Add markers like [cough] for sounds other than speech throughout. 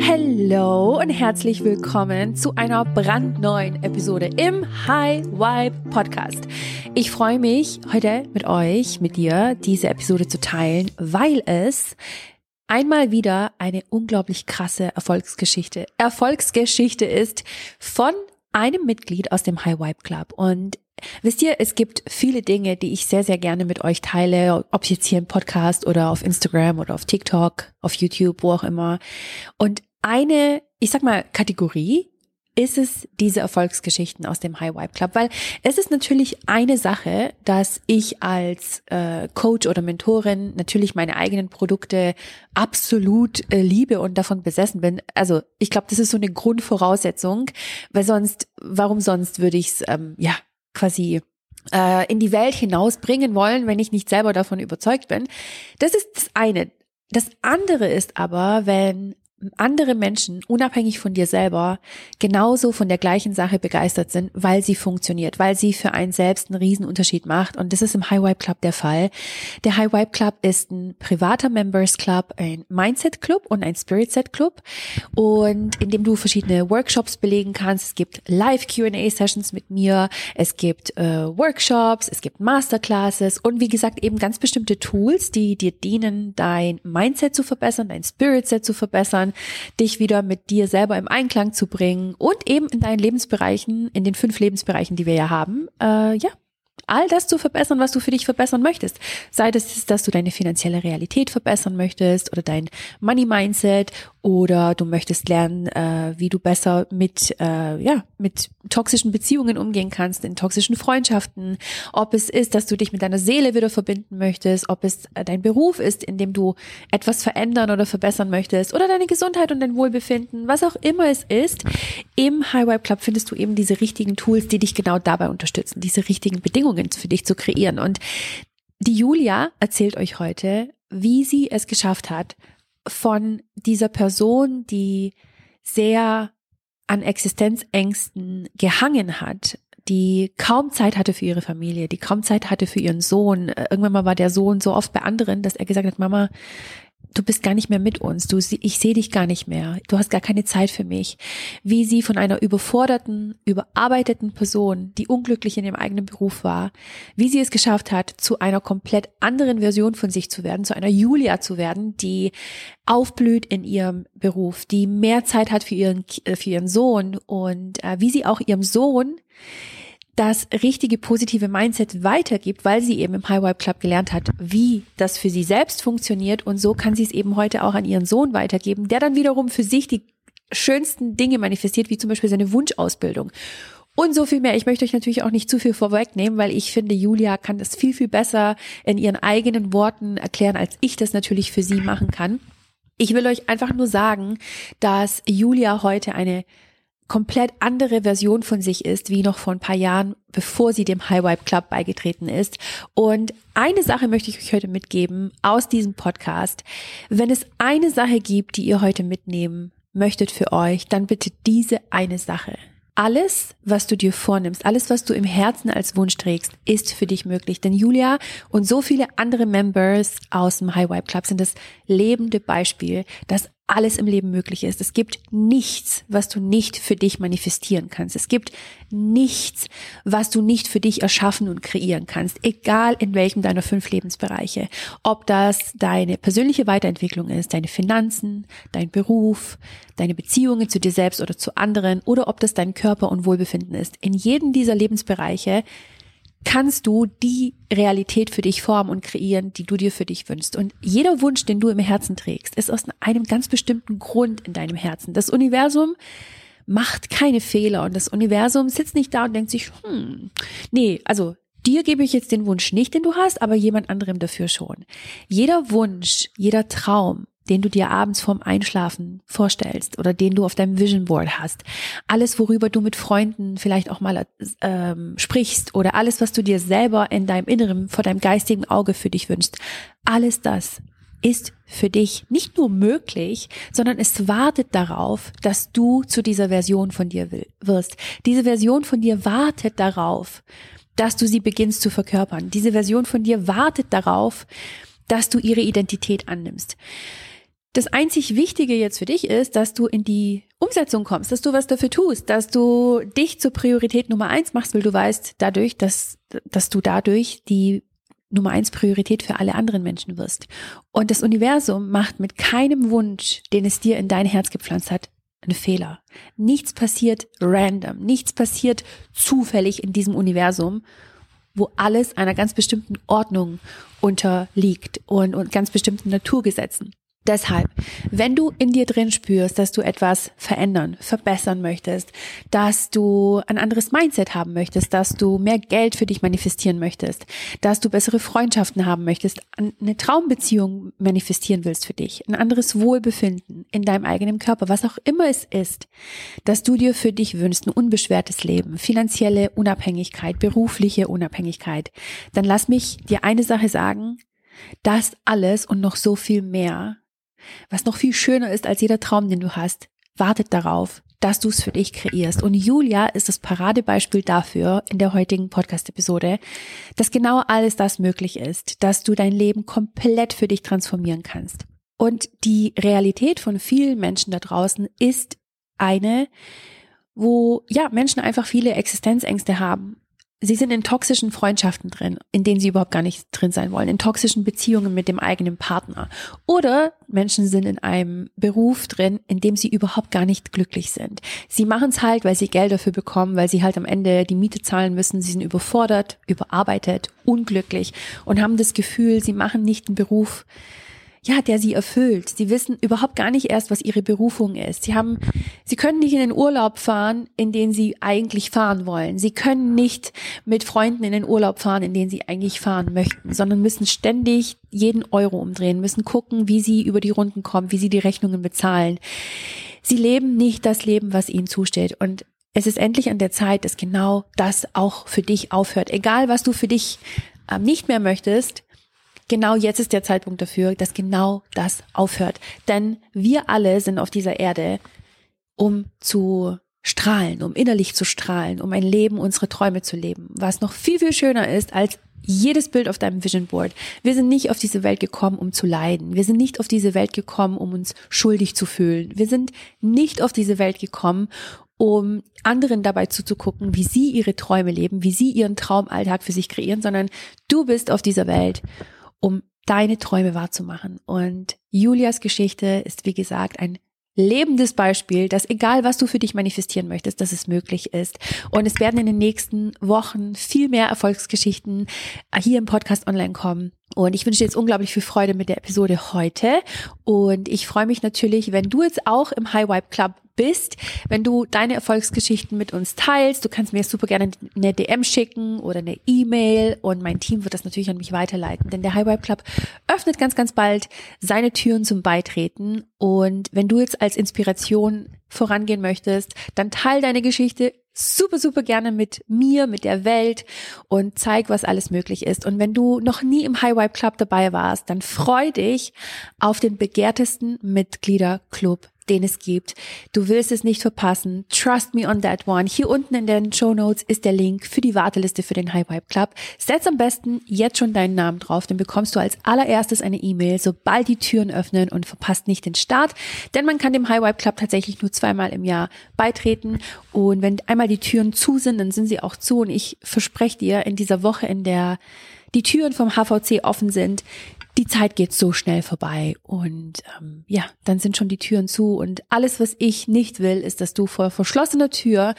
Hallo und herzlich willkommen zu einer brandneuen Episode im High Vibe Podcast. Ich freue mich heute mit euch, mit dir, diese Episode zu teilen, weil es einmal wieder eine unglaublich krasse Erfolgsgeschichte, Erfolgsgeschichte ist von einem Mitglied aus dem High Vibe Club. Und wisst ihr, es gibt viele Dinge, die ich sehr, sehr gerne mit euch teile, ob jetzt hier im Podcast oder auf Instagram oder auf TikTok, auf YouTube, wo auch immer. Und eine, ich sag mal, Kategorie ist es diese Erfolgsgeschichten aus dem High Vibe Club, weil es ist natürlich eine Sache, dass ich als äh, Coach oder Mentorin natürlich meine eigenen Produkte absolut äh, liebe und davon besessen bin. Also ich glaube, das ist so eine Grundvoraussetzung, weil sonst, warum sonst würde ich es ähm, ja quasi äh, in die Welt hinausbringen wollen, wenn ich nicht selber davon überzeugt bin. Das ist das eine. Das andere ist aber, wenn andere Menschen, unabhängig von dir selber, genauso von der gleichen Sache begeistert sind, weil sie funktioniert, weil sie für einen selbst einen Riesenunterschied macht. Und das ist im High Vibe Club der Fall. Der High Vibe Club ist ein privater Members Club, ein Mindset Club und ein Spirit Set Club. Und in dem du verschiedene Workshops belegen kannst. Es gibt Live Q&A Sessions mit mir. Es gibt äh, Workshops, es gibt Masterclasses und wie gesagt eben ganz bestimmte Tools, die dir dienen, dein Mindset zu verbessern, dein Spirit Set zu verbessern fördern, dich wieder mit dir selber im Einklang zu bringen und eben in deinen Lebensbereichen, in den fünf Lebensbereichen, die wir ja haben, äh, ja, all das zu verbessern, was du für dich verbessern möchtest. Sei es, dass du deine finanzielle Realität verbessern möchtest oder dein Money Mindset oder du möchtest lernen, äh, wie du besser mit, äh, ja, mit toxischen Beziehungen umgehen kannst, in toxischen Freundschaften, ob es ist, dass du dich mit deiner Seele wieder verbinden möchtest, ob es äh, dein Beruf ist, in dem du etwas verändern oder verbessern möchtest oder deine Gesundheit und dein Wohlbefinden, was auch immer es ist. Im High Vibe Club findest du eben diese richtigen Tools, die dich genau dabei unterstützen, diese richtigen Bedingungen für dich zu kreieren. Und die Julia erzählt euch heute, wie sie es geschafft hat, von dieser Person, die sehr an Existenzängsten gehangen hat, die kaum Zeit hatte für ihre Familie, die kaum Zeit hatte für ihren Sohn. Irgendwann mal war der Sohn so oft bei anderen, dass er gesagt hat, Mama, du bist gar nicht mehr mit uns, du, ich sehe dich gar nicht mehr, du hast gar keine Zeit für mich. Wie sie von einer überforderten, überarbeiteten Person, die unglücklich in ihrem eigenen Beruf war, wie sie es geschafft hat, zu einer komplett anderen Version von sich zu werden, zu einer Julia zu werden, die aufblüht in ihrem Beruf, die mehr Zeit hat für ihren, äh, für ihren Sohn und äh, wie sie auch ihrem Sohn das richtige positive Mindset weitergibt, weil sie eben im High Vibe Club gelernt hat, wie das für sie selbst funktioniert und so kann sie es eben heute auch an ihren Sohn weitergeben, der dann wiederum für sich die schönsten Dinge manifestiert, wie zum Beispiel seine Wunschausbildung. Und so viel mehr. Ich möchte euch natürlich auch nicht zu viel vorwegnehmen, weil ich finde, Julia kann das viel, viel besser in ihren eigenen Worten erklären, als ich das natürlich für sie machen kann. Ich will euch einfach nur sagen, dass Julia heute eine komplett andere Version von sich ist, wie noch vor ein paar Jahren, bevor sie dem High Vibe Club beigetreten ist. Und eine Sache möchte ich euch heute mitgeben aus diesem Podcast. Wenn es eine Sache gibt, die ihr heute mitnehmen möchtet für euch, dann bitte diese eine Sache. Alles, was du dir vornimmst, alles, was du im Herzen als Wunsch trägst, ist für dich möglich. Denn Julia und so viele andere Members aus dem High Vibe Club sind das lebende Beispiel, dass alles im Leben möglich ist. Es gibt nichts, was du nicht für dich manifestieren kannst. Es gibt nichts, was du nicht für dich erschaffen und kreieren kannst, egal in welchem deiner fünf Lebensbereiche. Ob das deine persönliche Weiterentwicklung ist, deine Finanzen, dein Beruf, deine Beziehungen zu dir selbst oder zu anderen oder ob das dein Körper und Wohlbefinden ist. In jedem dieser Lebensbereiche kannst du die Realität für dich formen und kreieren, die du dir für dich wünschst. Und jeder Wunsch, den du im Herzen trägst, ist aus einem ganz bestimmten Grund in deinem Herzen. Das Universum macht keine Fehler und das Universum sitzt nicht da und denkt sich, hm, nee, also dir gebe ich jetzt den Wunsch nicht, den du hast, aber jemand anderem dafür schon. Jeder Wunsch, jeder Traum, den du dir abends vorm Einschlafen vorstellst oder den du auf deinem Vision Board hast. Alles, worüber du mit Freunden vielleicht auch mal ähm, sprichst oder alles, was du dir selber in deinem Inneren, vor deinem geistigen Auge für dich wünschst. Alles das ist für dich nicht nur möglich, sondern es wartet darauf, dass du zu dieser Version von dir wirst. Diese Version von dir wartet darauf, dass du sie beginnst zu verkörpern. Diese Version von dir wartet darauf, dass du ihre Identität annimmst. Das einzig Wichtige jetzt für dich ist, dass du in die Umsetzung kommst, dass du was dafür tust, dass du dich zur Priorität Nummer eins machst, weil du weißt dadurch, dass, dass du dadurch die Nummer eins Priorität für alle anderen Menschen wirst. Und das Universum macht mit keinem Wunsch, den es dir in dein Herz gepflanzt hat, einen Fehler. Nichts passiert random, nichts passiert zufällig in diesem Universum, wo alles einer ganz bestimmten Ordnung unterliegt und, und ganz bestimmten Naturgesetzen. Deshalb, wenn du in dir drin spürst, dass du etwas verändern, verbessern möchtest, dass du ein anderes Mindset haben möchtest, dass du mehr Geld für dich manifestieren möchtest, dass du bessere Freundschaften haben möchtest, eine Traumbeziehung manifestieren willst für dich, ein anderes Wohlbefinden in deinem eigenen Körper, was auch immer es ist, dass du dir für dich wünschst, ein unbeschwertes Leben, finanzielle Unabhängigkeit, berufliche Unabhängigkeit, dann lass mich dir eine Sache sagen, das alles und noch so viel mehr was noch viel schöner ist als jeder Traum, den du hast, wartet darauf, dass du es für dich kreierst. Und Julia ist das Paradebeispiel dafür in der heutigen Podcast-Episode, dass genau alles das möglich ist, dass du dein Leben komplett für dich transformieren kannst. Und die Realität von vielen Menschen da draußen ist eine, wo ja Menschen einfach viele Existenzängste haben Sie sind in toxischen Freundschaften drin, in denen sie überhaupt gar nicht drin sein wollen, in toxischen Beziehungen mit dem eigenen Partner. Oder Menschen sind in einem Beruf drin, in dem sie überhaupt gar nicht glücklich sind. Sie machen es halt, weil sie Geld dafür bekommen, weil sie halt am Ende die Miete zahlen müssen. Sie sind überfordert, überarbeitet, unglücklich und haben das Gefühl, sie machen nicht einen Beruf, ja, der sie erfüllt. Sie wissen überhaupt gar nicht erst, was ihre Berufung ist. Sie haben, sie können nicht in den Urlaub fahren, in den sie eigentlich fahren wollen. Sie können nicht mit Freunden in den Urlaub fahren, in den sie eigentlich fahren möchten, sondern müssen ständig jeden Euro umdrehen, müssen gucken, wie sie über die Runden kommen, wie sie die Rechnungen bezahlen. Sie leben nicht das Leben, was ihnen zusteht. Und es ist endlich an der Zeit, dass genau das auch für dich aufhört. Egal, was du für dich äh, nicht mehr möchtest, genau jetzt ist der Zeitpunkt dafür, dass genau das aufhört. Denn wir alle sind auf dieser Erde, um zu strahlen, um innerlich zu strahlen, um ein Leben, unsere Träume zu leben, was noch viel, viel schöner ist als jedes Bild auf deinem Vision Board. Wir sind nicht auf diese Welt gekommen, um zu leiden. Wir sind nicht auf diese Welt gekommen, um uns schuldig zu fühlen. Wir sind nicht auf diese Welt gekommen, um anderen dabei zuzugucken, wie sie ihre Träume leben, wie sie ihren Traumalltag für sich kreieren, sondern du bist auf dieser Welt, um deine Träume wahrzumachen. Und Julias Geschichte ist, wie gesagt, ein lebendes Beispiel, dass egal was du für dich manifestieren möchtest, dass es möglich ist. Und es werden in den nächsten Wochen viel mehr Erfolgsgeschichten hier im Podcast online kommen. Und ich wünsche dir jetzt unglaublich viel Freude mit der Episode heute. Und ich freue mich natürlich, wenn du jetzt auch im High Vibe Club bist, wenn du deine Erfolgsgeschichten mit uns teilst. Du kannst mir super gerne eine DM schicken oder eine E-Mail und mein Team wird das natürlich an mich weiterleiten, denn der High Vibe Club öffnet ganz, ganz bald seine Türen zum Beitreten und wenn du jetzt als Inspiration vorangehen möchtest, dann teil deine Geschichte super, super gerne mit mir, mit der Welt und zeig, was alles möglich ist. Und wenn du noch nie im High Vibe Club dabei warst, dann freu dich auf den begehrtesten Mitgliederclub den es gibt. Du willst es nicht verpassen. Trust me on that one. Hier unten in den Show Notes ist der Link für die Warteliste für den High Vibe Club. Setz am besten jetzt schon deinen Namen drauf, dann bekommst du als allererstes eine E-Mail, sobald die Türen öffnen und verpasst nicht den Start. Denn man kann dem High Vibe Club tatsächlich nur zweimal im Jahr beitreten. Und wenn einmal die Türen zu sind, dann sind sie auch zu. Und ich verspreche dir, in dieser Woche, in der die Türen vom HVC offen sind, die Zeit geht so schnell vorbei und ähm, ja, dann sind schon die Türen zu und alles, was ich nicht will, ist, dass du vor verschlossener Tür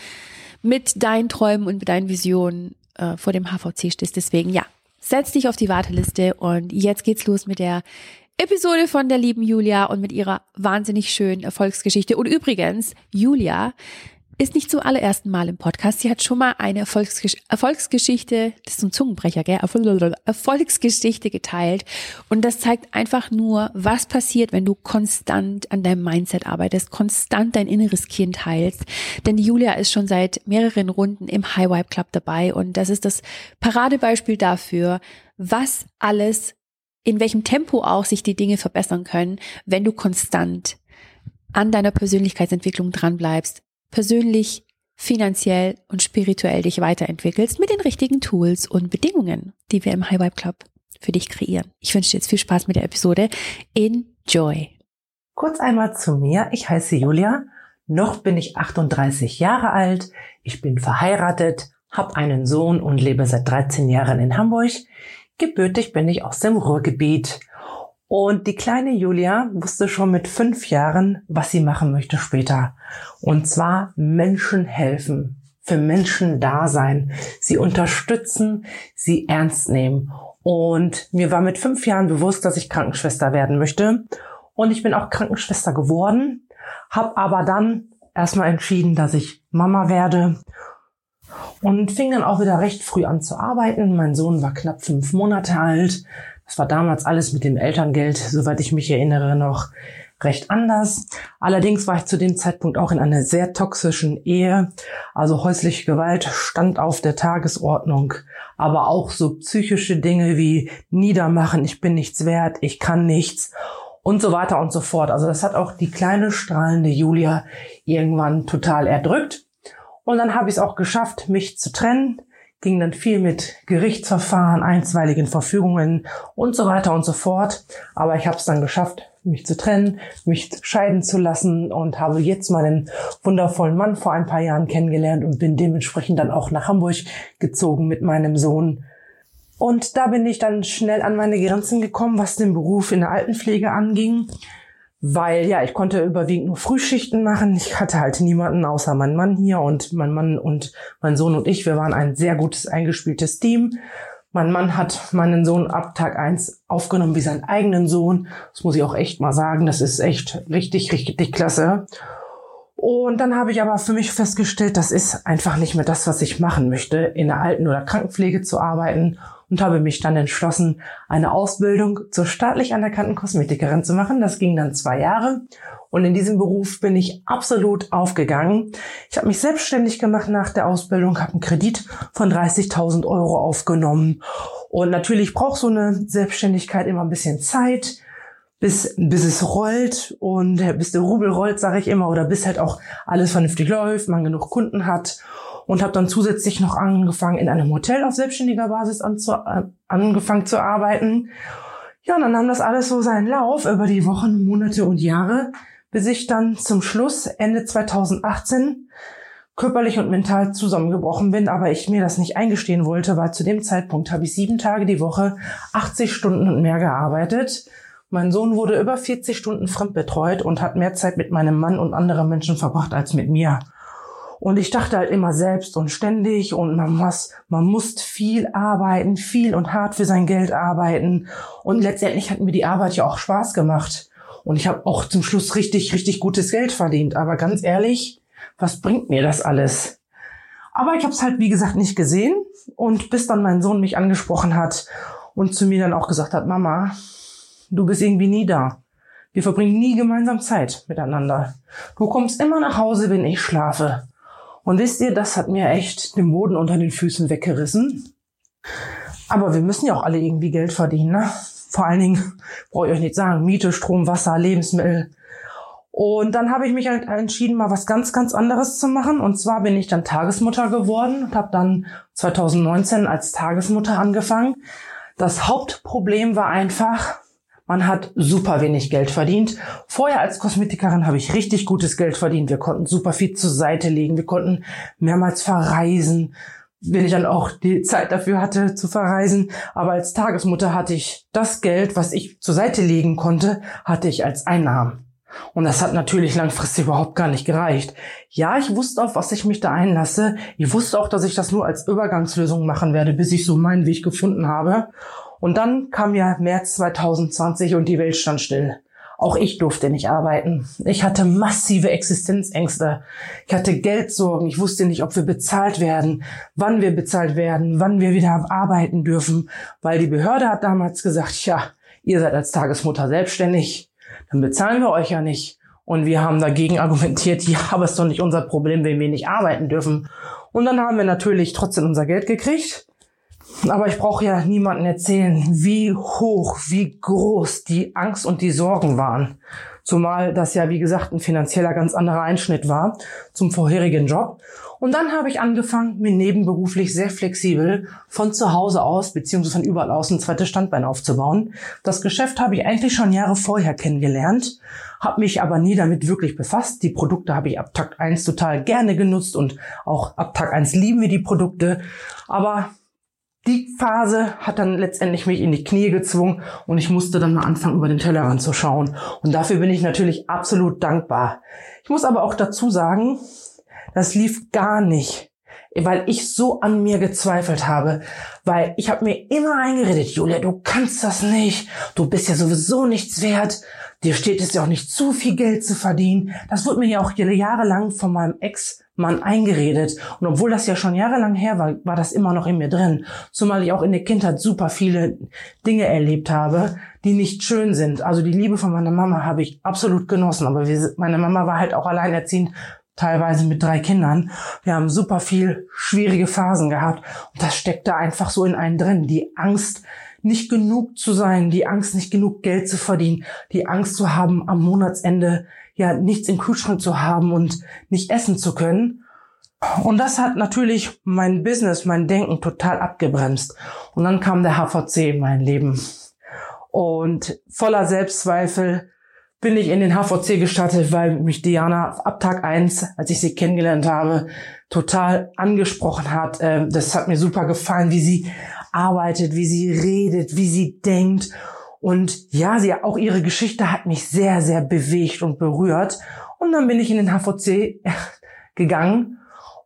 mit deinen Träumen und mit deinen Visionen äh, vor dem HVC stehst. Deswegen ja, setz dich auf die Warteliste und jetzt geht's los mit der Episode von der lieben Julia und mit ihrer wahnsinnig schönen Erfolgsgeschichte. Und übrigens, Julia ist nicht zum allerersten Mal im Podcast. Sie hat schon mal eine Erfolgsgesch Erfolgsgeschichte, das ist ein Zungenbrecher, gell? Erfolgsgeschichte geteilt. Und das zeigt einfach nur, was passiert, wenn du konstant an deinem Mindset arbeitest, konstant dein inneres Kind heilst. Denn die Julia ist schon seit mehreren Runden im High Vibe Club dabei. Und das ist das Paradebeispiel dafür, was alles, in welchem Tempo auch sich die Dinge verbessern können, wenn du konstant an deiner Persönlichkeitsentwicklung dranbleibst, persönlich, finanziell und spirituell dich weiterentwickelst mit den richtigen Tools und Bedingungen, die wir im High Vibe Club für dich kreieren. Ich wünsche dir jetzt viel Spaß mit der Episode. Enjoy! Kurz einmal zu mir. Ich heiße Julia. Noch bin ich 38 Jahre alt. Ich bin verheiratet, habe einen Sohn und lebe seit 13 Jahren in Hamburg. Gebürtig bin ich aus dem Ruhrgebiet. Und die kleine Julia wusste schon mit fünf Jahren, was sie machen möchte später. Und zwar Menschen helfen, für Menschen da sein, sie unterstützen, sie ernst nehmen. Und mir war mit fünf Jahren bewusst, dass ich Krankenschwester werden möchte. Und ich bin auch Krankenschwester geworden, habe aber dann erstmal entschieden, dass ich Mama werde und fing dann auch wieder recht früh an zu arbeiten. Mein Sohn war knapp fünf Monate alt. Das war damals alles mit dem Elterngeld, soweit ich mich erinnere, noch recht anders. Allerdings war ich zu dem Zeitpunkt auch in einer sehr toxischen Ehe. Also häusliche Gewalt stand auf der Tagesordnung, aber auch so psychische Dinge wie Niedermachen, ich bin nichts wert, ich kann nichts und so weiter und so fort. Also das hat auch die kleine strahlende Julia irgendwann total erdrückt. Und dann habe ich es auch geschafft, mich zu trennen. Ging dann viel mit Gerichtsverfahren, einstweiligen Verfügungen und so weiter und so fort. Aber ich habe es dann geschafft, mich zu trennen, mich scheiden zu lassen und habe jetzt meinen wundervollen Mann vor ein paar Jahren kennengelernt und bin dementsprechend dann auch nach Hamburg gezogen mit meinem Sohn und da bin ich dann schnell an meine Grenzen gekommen, was den Beruf in der Altenpflege anging. Weil ja, ich konnte überwiegend nur Frühschichten machen. Ich hatte halt niemanden außer mein Mann hier und mein Mann und mein Sohn und ich. Wir waren ein sehr gutes eingespieltes Team. Mein Mann hat meinen Sohn ab Tag eins aufgenommen wie seinen eigenen Sohn. Das muss ich auch echt mal sagen. Das ist echt richtig, richtig klasse. Und dann habe ich aber für mich festgestellt, das ist einfach nicht mehr das, was ich machen möchte, in der Alten- oder Krankenpflege zu arbeiten und habe mich dann entschlossen, eine Ausbildung zur staatlich anerkannten Kosmetikerin zu machen. Das ging dann zwei Jahre und in diesem Beruf bin ich absolut aufgegangen. Ich habe mich selbstständig gemacht nach der Ausbildung, habe einen Kredit von 30.000 Euro aufgenommen und natürlich braucht so eine Selbstständigkeit immer ein bisschen Zeit bis, bis es rollt und bis der Rubel rollt, sage ich immer, oder bis halt auch alles vernünftig läuft, man genug Kunden hat und habe dann zusätzlich noch angefangen, in einem Hotel auf selbstständiger Basis anzu, äh, angefangen zu arbeiten. Ja, und dann nahm das alles so seinen Lauf über die Wochen, Monate und Jahre, bis ich dann zum Schluss Ende 2018 körperlich und mental zusammengebrochen bin, aber ich mir das nicht eingestehen wollte, weil zu dem Zeitpunkt habe ich sieben Tage die Woche 80 Stunden und mehr gearbeitet. Mein Sohn wurde über 40 Stunden fremdbetreut und hat mehr Zeit mit meinem Mann und anderen Menschen verbracht als mit mir. Und ich dachte halt immer selbst und ständig und man muss, man muss viel arbeiten, viel und hart für sein Geld arbeiten. Und letztendlich hat mir die Arbeit ja auch Spaß gemacht. Und ich habe auch zum Schluss richtig, richtig gutes Geld verdient. Aber ganz ehrlich, was bringt mir das alles? Aber ich habe es halt, wie gesagt, nicht gesehen. Und bis dann mein Sohn mich angesprochen hat und zu mir dann auch gesagt hat, Mama, du bist irgendwie nie da. Wir verbringen nie gemeinsam Zeit miteinander. Du kommst immer nach Hause, wenn ich schlafe. Und wisst ihr, das hat mir echt den Boden unter den Füßen weggerissen. Aber wir müssen ja auch alle irgendwie Geld verdienen. Ne? Vor allen Dingen, brauche ich euch nicht sagen, Miete, Strom, Wasser, Lebensmittel. Und dann habe ich mich halt entschieden, mal was ganz, ganz anderes zu machen. Und zwar bin ich dann Tagesmutter geworden und habe dann 2019 als Tagesmutter angefangen. Das Hauptproblem war einfach, man hat super wenig Geld verdient. Vorher als Kosmetikerin habe ich richtig gutes Geld verdient. Wir konnten super viel zur Seite legen. Wir konnten mehrmals verreisen, wenn ich dann auch die Zeit dafür hatte zu verreisen. Aber als Tagesmutter hatte ich das Geld, was ich zur Seite legen konnte, hatte ich als Einnahmen. Und das hat natürlich langfristig überhaupt gar nicht gereicht. Ja, ich wusste, auf was ich mich da einlasse. Ich wusste auch, dass ich das nur als Übergangslösung machen werde, bis ich so meinen Weg gefunden habe. Und dann kam ja März 2020 und die Welt stand still. Auch ich durfte nicht arbeiten. Ich hatte massive Existenzängste. Ich hatte Geldsorgen. Ich wusste nicht, ob wir bezahlt werden, wann wir bezahlt werden, wann wir wieder arbeiten dürfen, weil die Behörde hat damals gesagt, ja, ihr seid als Tagesmutter selbstständig, dann bezahlen wir euch ja nicht. Und wir haben dagegen argumentiert, ja, aber es ist doch nicht unser Problem, wenn wir nicht arbeiten dürfen. Und dann haben wir natürlich trotzdem unser Geld gekriegt. Aber ich brauche ja niemanden erzählen, wie hoch, wie groß die Angst und die Sorgen waren. Zumal das ja, wie gesagt, ein finanzieller ganz anderer Einschnitt war zum vorherigen Job. Und dann habe ich angefangen, mir nebenberuflich sehr flexibel von zu Hause aus beziehungsweise von überall aus ein zweites Standbein aufzubauen. Das Geschäft habe ich eigentlich schon Jahre vorher kennengelernt, habe mich aber nie damit wirklich befasst. Die Produkte habe ich ab Tag 1 total gerne genutzt und auch ab Tag 1 lieben wir die Produkte. Aber die Phase hat dann letztendlich mich in die Knie gezwungen und ich musste dann mal anfangen, über den Tellerrand zu schauen. Und dafür bin ich natürlich absolut dankbar. Ich muss aber auch dazu sagen, das lief gar nicht, weil ich so an mir gezweifelt habe, weil ich habe mir immer eingeredet, Julia, du kannst das nicht, du bist ja sowieso nichts wert, dir steht es ja auch nicht zu viel Geld zu verdienen. Das wurde mir ja auch jahrelang von meinem Ex-Mann eingeredet. Und obwohl das ja schon jahrelang her war, war das immer noch in mir drin. Zumal ich auch in der Kindheit super viele Dinge erlebt habe, die nicht schön sind. Also die Liebe von meiner Mama habe ich absolut genossen. Aber wir, meine Mama war halt auch alleinerziehend teilweise mit drei Kindern. Wir haben super viel schwierige Phasen gehabt und das steckt da einfach so in einen drin. Die Angst, nicht genug zu sein, die Angst, nicht genug Geld zu verdienen, die Angst zu haben, am Monatsende ja nichts im Kühlschrank zu haben und nicht essen zu können. Und das hat natürlich mein Business, mein Denken total abgebremst. Und dann kam der HVC in mein Leben. Und voller Selbstzweifel bin ich in den HVC gestartet, weil mich Diana ab Tag eins, als ich sie kennengelernt habe, total angesprochen hat. Ähm, das hat mir super gefallen, wie sie arbeitet, wie sie redet, wie sie denkt. Und ja, sie auch ihre Geschichte hat mich sehr, sehr bewegt und berührt. Und dann bin ich in den HVC [laughs] gegangen.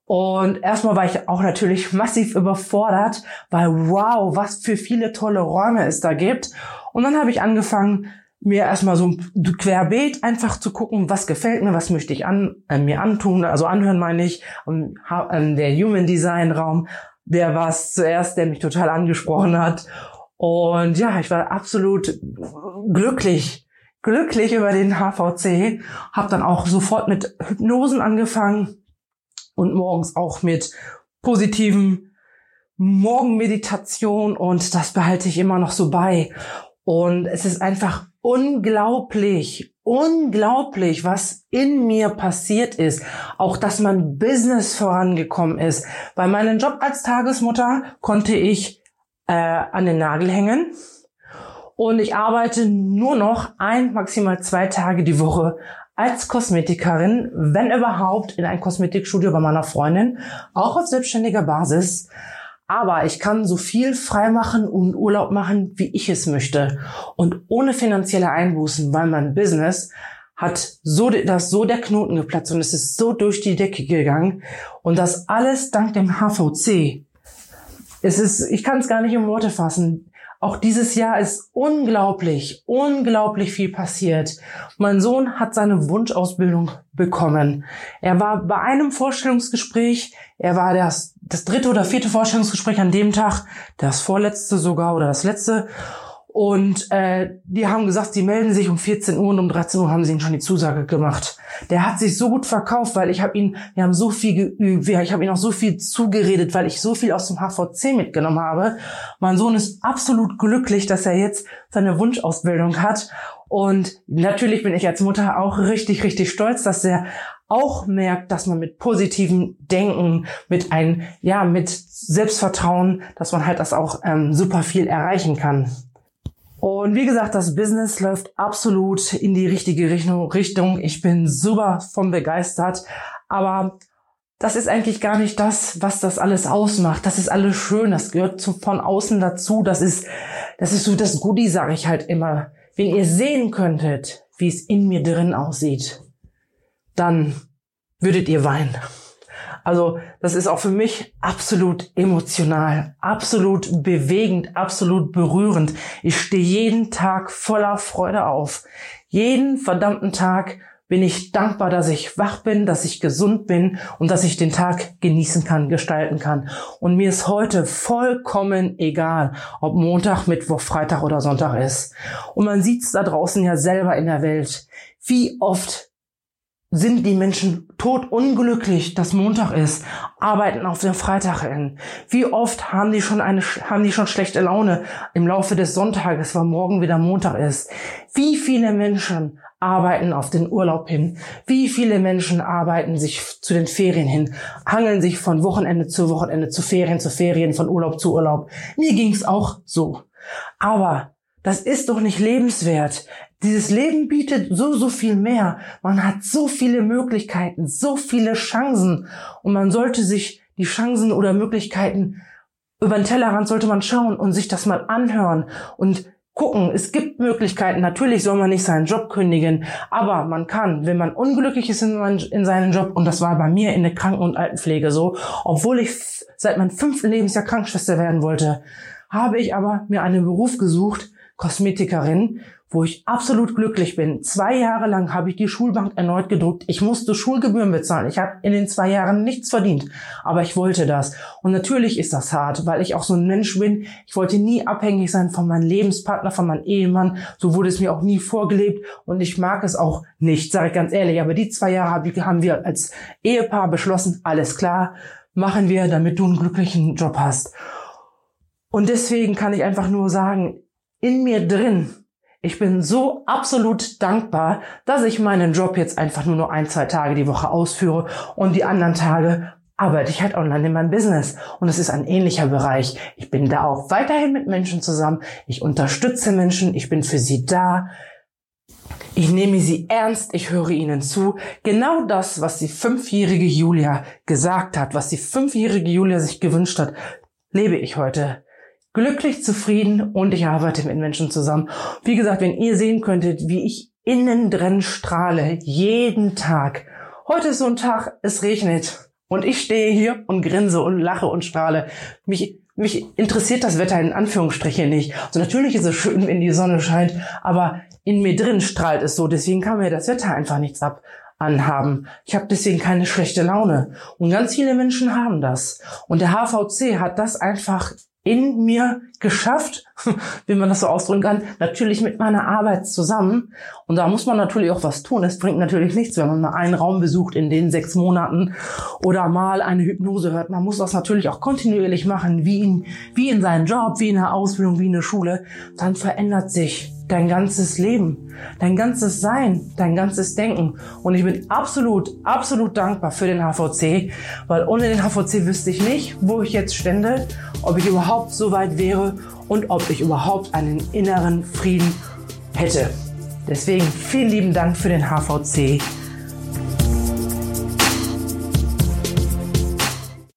Und erstmal war ich auch natürlich massiv überfordert, weil wow, was für viele tolle Räume es da gibt. Und dann habe ich angefangen, mir erstmal so querbeet einfach zu gucken, was gefällt mir, was möchte ich an, äh, mir antun, also anhören meine ich. Und äh, der Human Design Raum, der war es zuerst, der mich total angesprochen hat. Und ja, ich war absolut glücklich, glücklich über den HVC, habe dann auch sofort mit Hypnosen angefangen und morgens auch mit positiven Morgenmeditation und das behalte ich immer noch so bei. Und es ist einfach unglaublich, unglaublich, was in mir passiert ist. Auch, dass mein Business vorangekommen ist. Bei meinem Job als Tagesmutter konnte ich äh, an den Nagel hängen. Und ich arbeite nur noch ein, maximal zwei Tage die Woche als Kosmetikerin, wenn überhaupt, in ein Kosmetikstudio bei meiner Freundin, auch auf selbstständiger Basis. Aber ich kann so viel freimachen und Urlaub machen, wie ich es möchte. Und ohne finanzielle Einbußen, weil mein Business hat so, das so der Knoten geplatzt und es ist so durch die Decke gegangen. Und das alles dank dem HVC. Es ist, ich kann es gar nicht in Worte fassen. Auch dieses Jahr ist unglaublich, unglaublich viel passiert. Mein Sohn hat seine Wunschausbildung bekommen. Er war bei einem Vorstellungsgespräch, er war das, das dritte oder vierte Vorstellungsgespräch an dem Tag, das vorletzte sogar oder das letzte. Und äh, die haben gesagt, sie melden sich um 14 Uhr und um 13 Uhr haben sie ihnen schon die Zusage gemacht. Der hat sich so gut verkauft, weil ich habe ihn, wir haben so viel geübt, ich habe ihn auch so viel zugeredet, weil ich so viel aus dem HVC mitgenommen habe. Mein Sohn ist absolut glücklich, dass er jetzt seine Wunschausbildung hat. Und natürlich bin ich als Mutter auch richtig, richtig stolz, dass er auch merkt, dass man mit positivem Denken, mit ein, ja, mit Selbstvertrauen, dass man halt das auch ähm, super viel erreichen kann. Und wie gesagt, das Business läuft absolut in die richtige Richtung. Ich bin super von begeistert. Aber das ist eigentlich gar nicht das, was das alles ausmacht. Das ist alles schön. Das gehört zu, von außen dazu. Das ist, das ist so das Goodie, sage ich halt immer. Wenn ihr sehen könntet, wie es in mir drin aussieht, dann würdet ihr weinen. Also das ist auch für mich absolut emotional, absolut bewegend, absolut berührend. Ich stehe jeden Tag voller Freude auf. Jeden verdammten Tag bin ich dankbar, dass ich wach bin, dass ich gesund bin und dass ich den Tag genießen kann, gestalten kann. Und mir ist heute vollkommen egal, ob Montag, Mittwoch, Freitag oder Sonntag ist. Und man sieht es da draußen ja selber in der Welt, wie oft sind die Menschen tot unglücklich, dass Montag ist, arbeiten auf den Freitag hin. Wie oft haben die schon eine, haben die schon schlechte Laune im Laufe des Sonntages, weil morgen wieder Montag ist? Wie viele Menschen arbeiten auf den Urlaub hin? Wie viele Menschen arbeiten sich zu den Ferien hin, hangeln sich von Wochenende zu Wochenende, zu Ferien zu Ferien, von Urlaub zu Urlaub? Mir ging's auch so. Aber das ist doch nicht lebenswert. Dieses Leben bietet so, so viel mehr. Man hat so viele Möglichkeiten, so viele Chancen. Und man sollte sich die Chancen oder Möglichkeiten über den Tellerrand sollte man schauen und sich das mal anhören und gucken. Es gibt Möglichkeiten. Natürlich soll man nicht seinen Job kündigen, aber man kann, wenn man unglücklich ist in, in seinem Job, und das war bei mir in der Kranken- und Altenpflege so, obwohl ich seit meinem fünften Lebensjahr Krankenschwester werden wollte, habe ich aber mir einen Beruf gesucht, Kosmetikerin, wo ich absolut glücklich bin. Zwei Jahre lang habe ich die Schulbank erneut gedruckt. Ich musste Schulgebühren bezahlen. Ich habe in den zwei Jahren nichts verdient, aber ich wollte das. Und natürlich ist das hart, weil ich auch so ein Mensch bin. Ich wollte nie abhängig sein von meinem Lebenspartner, von meinem Ehemann. So wurde es mir auch nie vorgelebt und ich mag es auch nicht, sage ich ganz ehrlich. Aber die zwei Jahre haben wir als Ehepaar beschlossen, alles klar, machen wir, damit du einen glücklichen Job hast. Und deswegen kann ich einfach nur sagen, in mir drin, ich bin so absolut dankbar, dass ich meinen Job jetzt einfach nur noch ein, zwei Tage die Woche ausführe und die anderen Tage arbeite ich halt online in meinem Business. Und es ist ein ähnlicher Bereich. Ich bin da auch weiterhin mit Menschen zusammen. Ich unterstütze Menschen. Ich bin für sie da. Ich nehme sie ernst, ich höre ihnen zu. Genau das, was die fünfjährige Julia gesagt hat, was die fünfjährige Julia sich gewünscht hat, lebe ich heute glücklich, zufrieden und ich arbeite mit Menschen zusammen. Wie gesagt, wenn ihr sehen könntet, wie ich innen drin strahle, jeden Tag. Heute ist so ein Tag, es regnet und ich stehe hier und grinse und lache und strahle. Mich, mich interessiert das Wetter in Anführungsstrichen nicht. Also natürlich ist es schön, wenn die Sonne scheint, aber in mir drin strahlt es so. Deswegen kann mir das Wetter einfach nichts ab anhaben. Ich habe deswegen keine schlechte Laune. Und ganz viele Menschen haben das. Und der HVC hat das einfach in mir geschafft, [laughs] wie man das so ausdrücken kann, natürlich mit meiner Arbeit zusammen. Und da muss man natürlich auch was tun. Es bringt natürlich nichts, wenn man mal einen Raum besucht in den sechs Monaten oder mal eine Hypnose hört. Man muss das natürlich auch kontinuierlich machen, wie in, wie in seinem Job, wie in der Ausbildung, wie in der Schule. Dann verändert sich dein ganzes Leben, dein ganzes Sein, dein ganzes Denken. Und ich bin absolut, absolut dankbar für den HVC, weil ohne den HVC wüsste ich nicht, wo ich jetzt stände, ob ich überhaupt so weit wäre und ob ich überhaupt einen inneren Frieden hätte. Deswegen vielen lieben Dank für den HVC